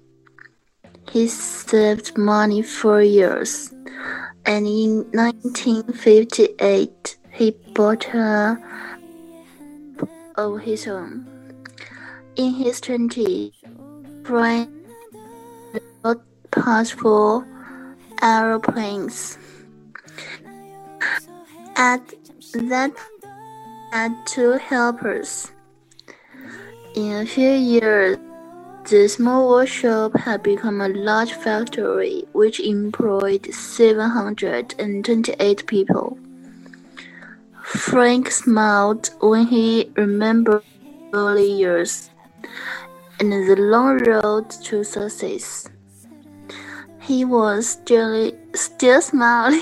He saved money for years, and in 1958, he bought a of his own. In his 20s, Frank for aeroplanes. At that, had two helpers. In a few years, the small workshop had become a large factory which employed 728 people. Frank smiled when he remembered early years and the long road to success. He was still, still smiling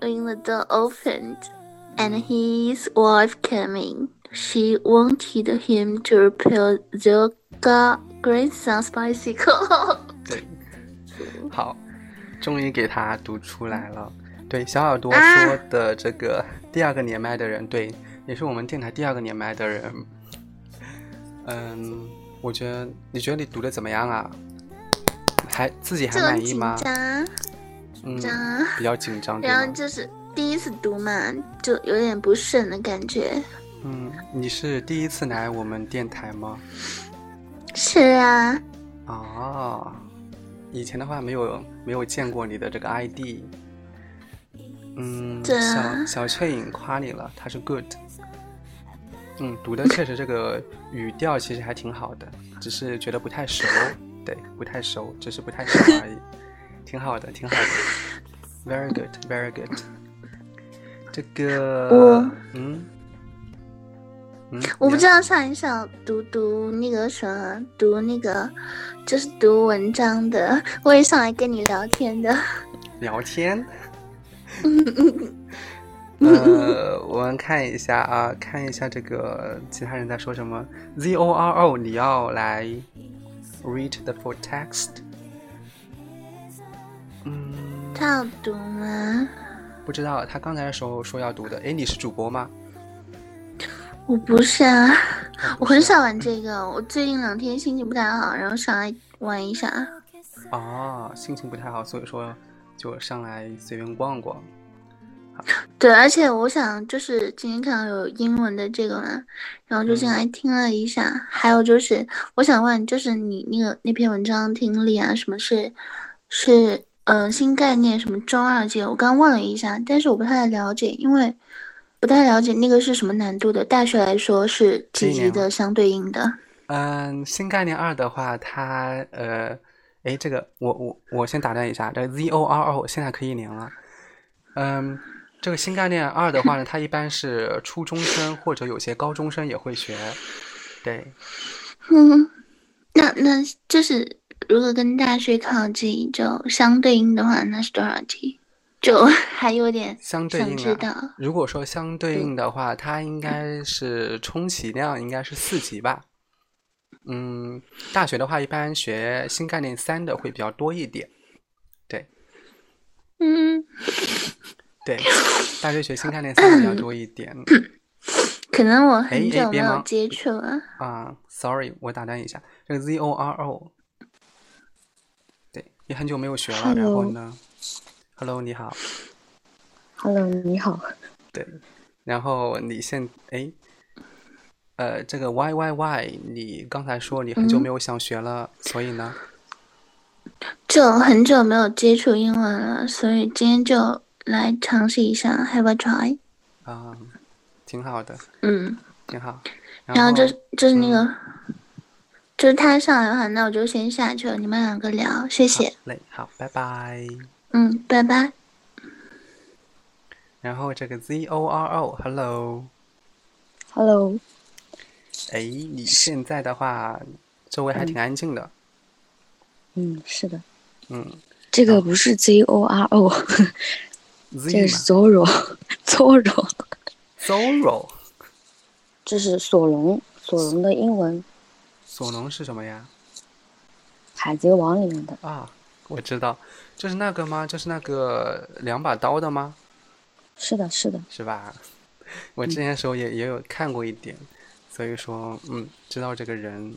when the door opened and his wife came in. She wanted him to repair their ga- grandson's bicycle. 对，好，终于给他读出来了。对，小耳朵啊说的这个第二个连麦的人，对，也是我们电台第二个连麦的人。嗯，我觉得，你觉得你读的怎么样啊？还自己还满意吗？张，嗯，张，比较紧张，然后就是第一次读嘛，就有点不顺的感觉。嗯，你是第一次来我们电台吗？是啊，哦，以前的话没有没有见过你的这个 ID。嗯，小小雀影夸你了，他是 good。嗯，读的确实这个语调其实还挺好的，只是觉得不太熟，对，不太熟，只是不太熟而已，挺好的，挺好的，very good，very good。这个我，嗯，嗯，我不知道上一上读读那个什么，读那个就是读文章的，我也上来跟你聊天的。聊天。呃，我们看一下啊，看一下这个其他人在说什么。Z O R O，你要来 read the full text。嗯，他要读吗？不知道，他刚才的时候说要读的。哎，你是主播吗？我不是啊，哦我很少玩这个。我最近两天心情不太好，然后上来玩一下。哦，心情不太好，所以说就上来随便逛逛。对，而且我想就是今天看到有英文的这个嘛，然后就进来听了一下。还有就是我想问，就是你那个那篇文章听力啊，什么是是呃新概念什么中二阶？我刚问了一下，但是我不太了解，因为不太了解那个是什么难度的。大学来说是几级的相对应的？嗯，新概念二的话，它呃，哎，这个我我我先打断一下，这个 Z O R O 现在可以连了。嗯，这个新概念二的话呢，它一般是初中生或者有些高中生也会学。对，嗯，那那就是如果跟大学考级就相对应的话，那是多少级？就 还有点相对应想知道。啊。如果说相对应的话，它应该是充其量应该是四级吧。嗯，大学的话，一般学新概念三的会比较多一点。对嗯，对，大学学新概念三的比较多一点。可能我哎很久没有接触了。啊，sorry，我打断一下，这个 Z O R O，对，也很久没有学了。然后呢，Hello，你好，Hello，你好。对，然后你现哎，呃，这个 Y Y Y，你刚才说你很久没有想学了，所以呢，就很久没有接触英文了，所以今天就来尝试一下，have a try。啊，挺好的，嗯，挺好。然后就是就是那嗯个，就是他上来的话，那我就先下去了，你们两个聊，谢谢。嘞，好，拜拜。嗯，拜拜。然后这个 Z O R O，Hello，Hello，哎，你现在的话，周围还挺安静的，嗯，是的，嗯这个不是 Z O R O，这个是嘛 Zoro，Zoro，，Zoro，这是索隆，索隆的英文，索隆是什么呀？《海贼王》里面的。啊，我知道，就是那个吗？就是那个两把刀的吗？是的，是的，是吧？我之前的时候也也有看过一点，所以说，嗯，知道这个人。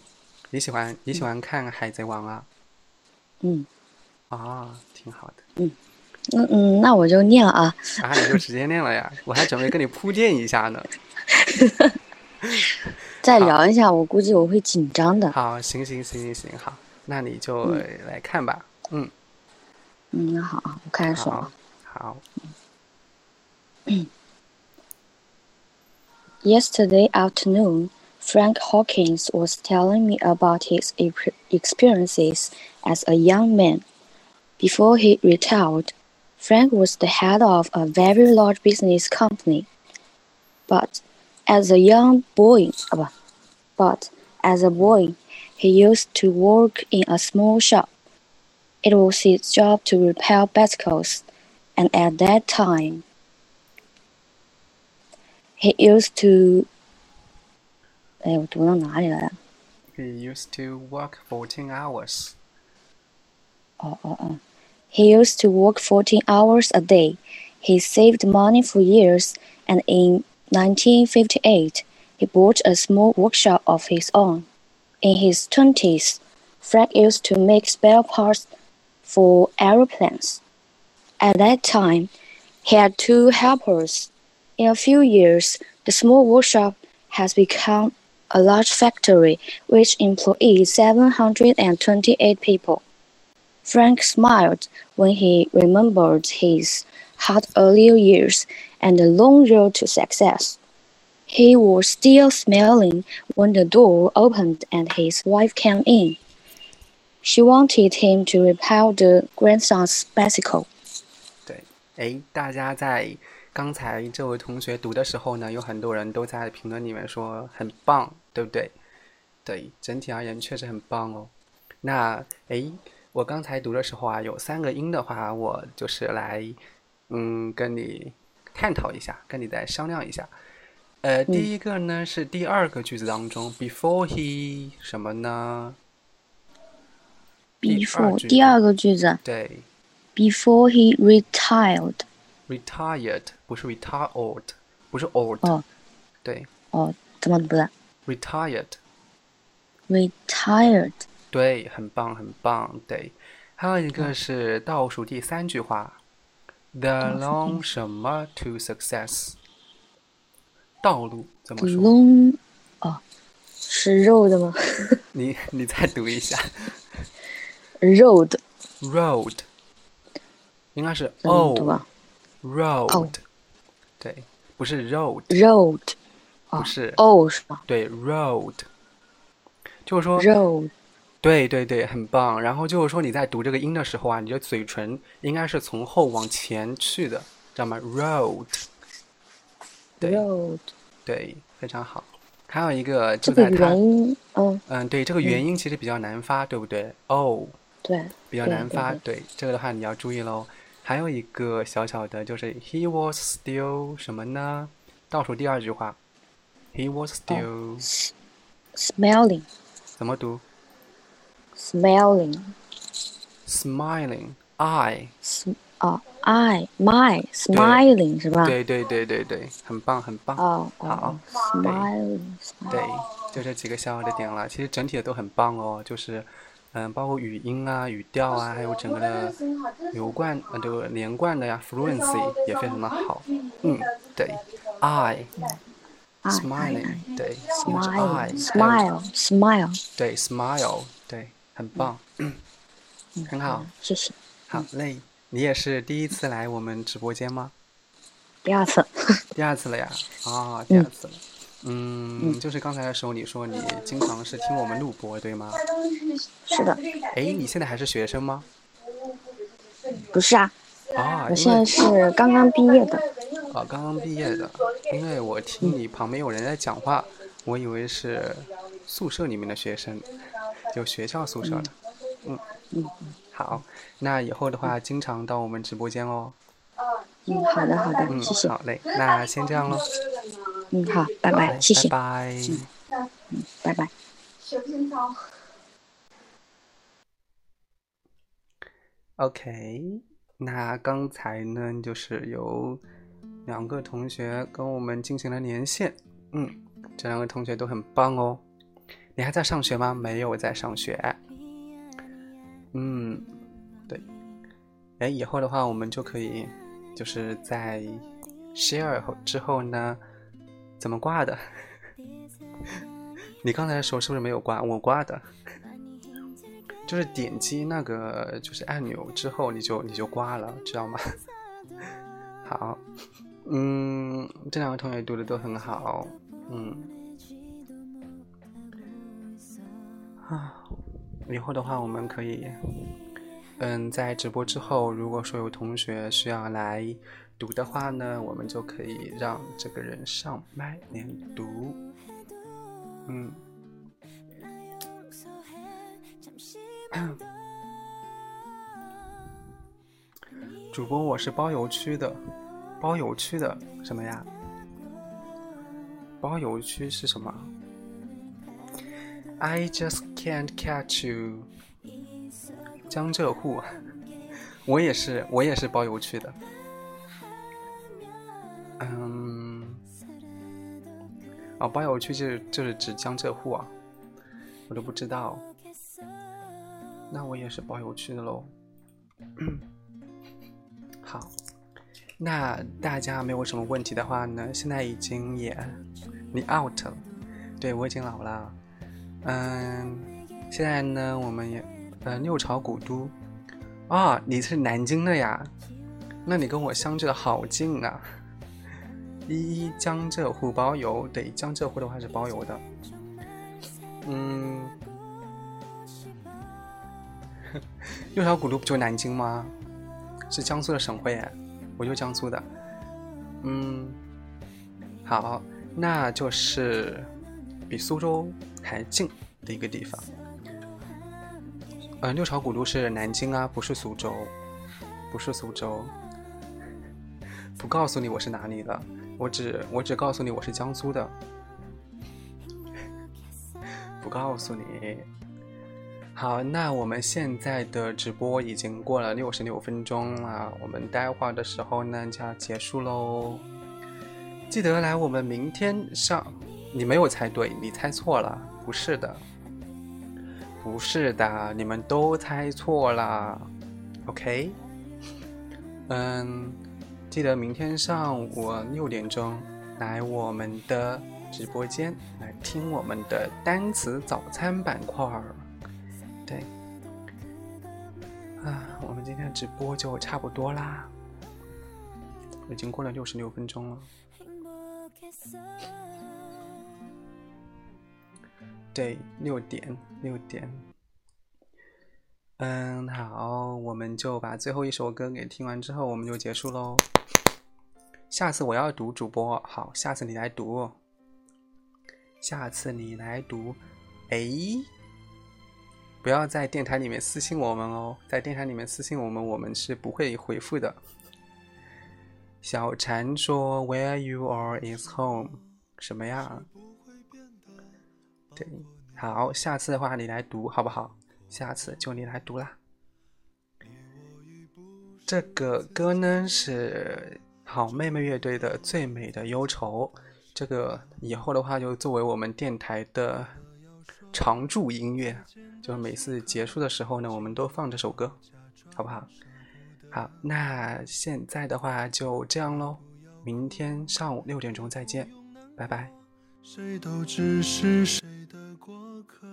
你喜欢你喜欢看《海贼王》啊？嗯啊，挺好的。嗯嗯，那我就念了啊。啊，你就直接念了呀？我还准备跟你铺垫一下呢。再聊一下，我估计我会紧张的。好，行行行行行，好，那你就嗯来看吧。嗯，嗯，那好，我开始了好。，好， Yesterday afternoon, Frank Hawkins was telling me about his ep- experiences as a young man. Before he retired, Frank was the head of a very large business company. But as a young boy, uh, bu- but as a boy, he used to work in a small shop. It was his job to repair bicycles, and at that time, he used to 哎，我读到哪里来了？ He used to work fourteen hours. 哦哦哦 ，He used to work 14 hours a day. He saved money for years, and in 1958, he bought a small workshop of his own. In his 20s, Frank used to make spare parts for aeroplanes. At that time, he had two helpers. In a few years, the small workshop has become a large factory which employs 728 people. Frank smiled when he remembered his hard earlier years and the long road to success. He was still smiling when the door opened and his wife came in. She wanted him to repair the grandson's bicycle. 对，哎，大家在刚才这位同学读的时候呢，有很多人都在评论里面说很棒，对不对？对，整体而言确实很棒哦。那哎， 我刚才读的时候啊，有三个音的话，我就是来嗯跟你探讨一下，跟你再商量一下。呃，第一个呢是第二个句子当中，before he 什么呢？Before 句第二个句子。对，Before he retired，，retired 不是 retired，不是 old，、哦。对。哦，怎么读的，retired。对，很棒，很棒。对，还有一个是倒数第三句话，the long 什么 to success，道路怎么说？long，哦，是肉的吗你你再读一下？Road，，road，应该是怎么读 o 啊 road，对，不是 road，？Road，不是，old 是吧对，road，就是说，？Road，对对对，很棒。然后就是说你在读这个音的时候啊，你的嘴唇应该是从后往前去的，知道吗？road，对 road，对，非常好。还有一个就在它，嗯，嗯，对，这个元音其实比较难发，对不对？哦，对，比较难发，对对，这个的话你要注意喽。还有一个小小的，就是 he was still 什么呢？倒数第二句话，he was 哦 still、smelling，怎么读 smelling，？smiling I，s 哦，I my smiling 是吧？对对对对对，很棒很棒。哦好哦，smiling，对，就这几个小小的点了。其实整体的都很棒哦，就是，嗯，包括语音啊、语调啊，还有整个的流贯呃这个连贯的呀，fluency 也非常的好。嗯，对，I I smiling，对，应该是 I，smile 还有 smile smile，对，smile，对，很棒，嗯很好，谢谢。好嘞。你也是第一次来我们直播间吗？第二次，第二次了呀？啊，第二次了。嗯，就是刚才的时候你说你经常是听我们录播，对吗？是的，哎，你现在还是学生吗？不是啊，啊，我现在是刚刚毕业的。啊刚刚毕业的，因为我听你旁边有人在讲话，我以为是宿舍里面的学生，就学校宿舍的。嗯嗯，好，那以后的话经常到我们直播间哦。嗯，好的好的，嗯，谢谢。好嘞，那先这样喽。嗯，好，拜拜，谢谢，拜拜。嗯拜拜。OK，那刚才呢，就是有两个同学跟我们进行了连线，嗯，这两个同学都很棒哦。你还在上学吗？没有在上学。嗯，对。哎，以后的话，我们就可以就是在 share 后之后呢，怎么挂的？你刚才的时候是不是没有挂？我挂的。就是点击那个就是按钮之后，你就你就挂了，知道吗？好，嗯，这两个同学读的都很好，嗯，以后的话我们可以，嗯，在直播之后，如果说有同学需要来读的话呢，我们就可以让这个人上麦连读，嗯。主播，我是包邮区的，包邮区的什么呀？包邮区是什么？I just can't catch you。江浙沪，我也是，我也是包邮区的。嗯，哦，包邮区就是就是指江浙沪啊，我都不知道。那我也是包邮区的喽。好，那大家没有什么问题的话呢，现在已经也你 out 了，对我已经老了。嗯，现在呢，我们也呃六朝古都啊，你是南京的呀？那你跟我相距的好近啊！一一江浙沪包邮，对，江浙沪的话是包邮的。嗯，六朝古都不就南京吗？是江苏的省会哎，我就江苏的。嗯，好，那就是比苏州还近的一个地方。嗯，六朝古都是南京啊，不是苏州，不是苏州。不告诉你我是哪里的，我只我只告诉你我是江苏的。不告诉你。好，那我们现在的直播已经过了六十六分钟了，我们待会儿的时候呢就要结束喽。记得来我们明天上，你没有猜对，你猜错了，不是的。不是的，你们都猜错了，OK？嗯，记得明天上午六点钟来我们的直播间来听我们的单词早餐板块儿。对，啊，我们今天直播就差不多啦，已经过了六十六分钟了。对，六点，六点。嗯，好，我们就把最后一首歌给听完之后，我们就结束喽。下次我要读主播，好，下次你来读，下次你来读。哎，不要在电台里面私信我们哦，在电台里面私信我们，我们是不会回复的。小蝉说：“Where you are is home。”什么呀？对，好，下次的话你来读好不好？下次就你来读啦。这个歌呢是好妹妹乐队的《最美的忧愁》，这个以后的话就作为我们电台的常驻音乐，就是每次结束的时候呢，我们都放这首歌，好不好？好，那现在的话就这样喽，明天上午六点钟再见，拜拜。谁都只是谁的过客。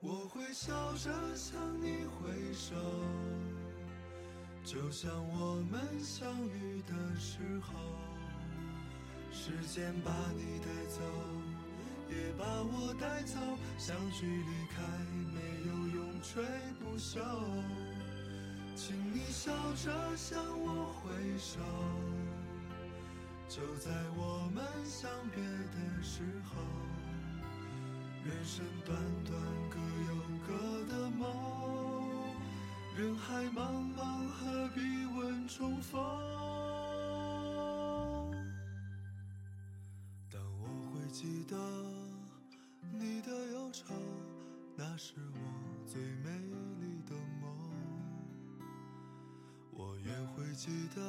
我会笑着向你挥手，就像我们相遇的时候。时间把你带走，也把我带走，相聚离开，没有永垂不朽。请你笑着向我挥手。就在我们相别的时候，人生短短各有各的梦，人海茫茫何必问重逢？但我会记得你的忧愁，那是我最美也会记得。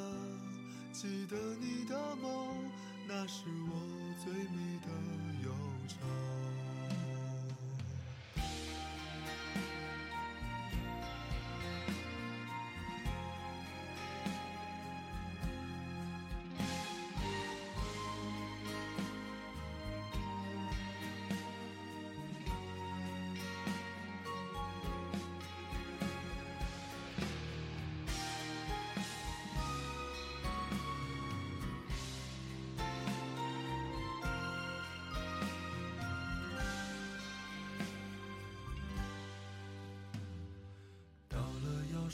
记得你的梦，那是我最美的忧愁。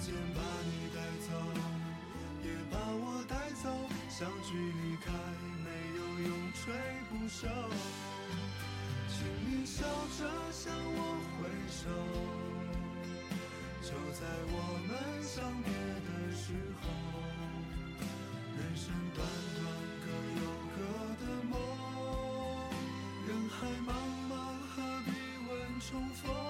时间把你带走，也把我带走，相聚离开，没有永垂不朽。请你笑着向我挥手，就在我们相别的时候。人生短短各有各的梦，人海茫茫何必问重逢？